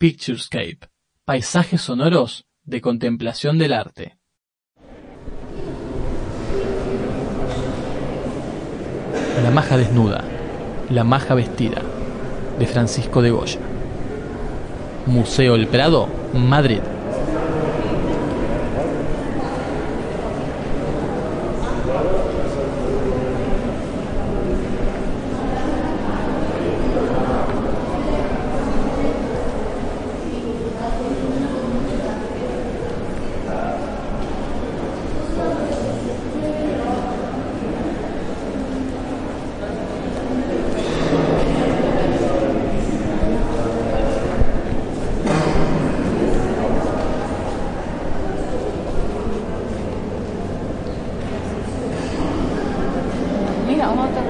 Picturescape, paisajes sonoros de contemplación del arte. La maja desnuda, la maja vestida, de Francisco de Goya. Museo El Prado, Madrid.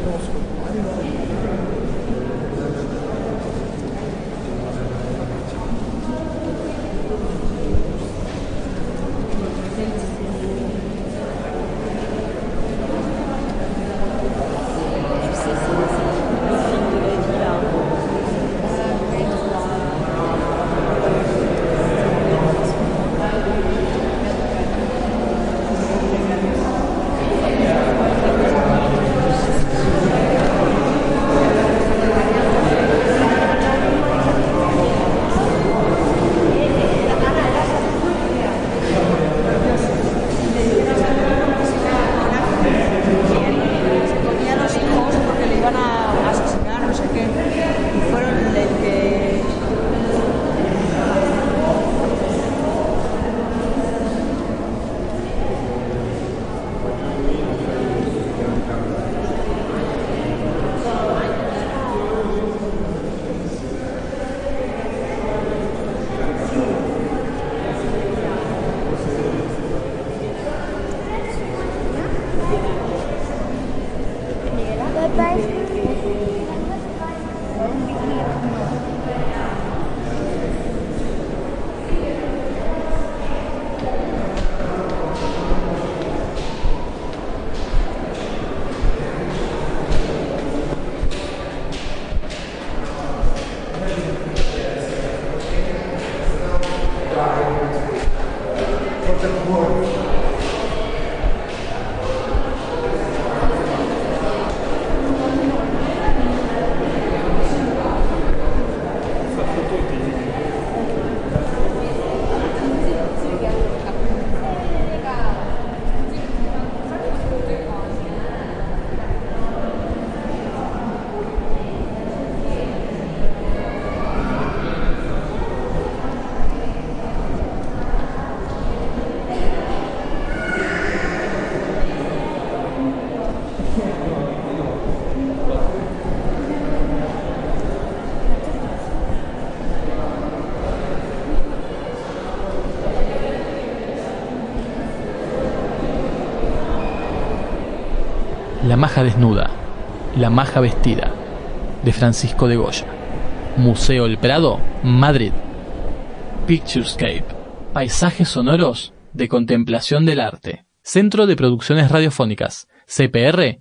Goya. Mira, mamá. Un autorretrato de Goya. se vai escutar. La maja desnuda, la maja vestida, de Francisco de Goya. Museo El Prado, Madrid. Picturescape, paisajes sonoros de contemplación del arte. Centro de Producciones Radiofónicas, cpr.org.ar.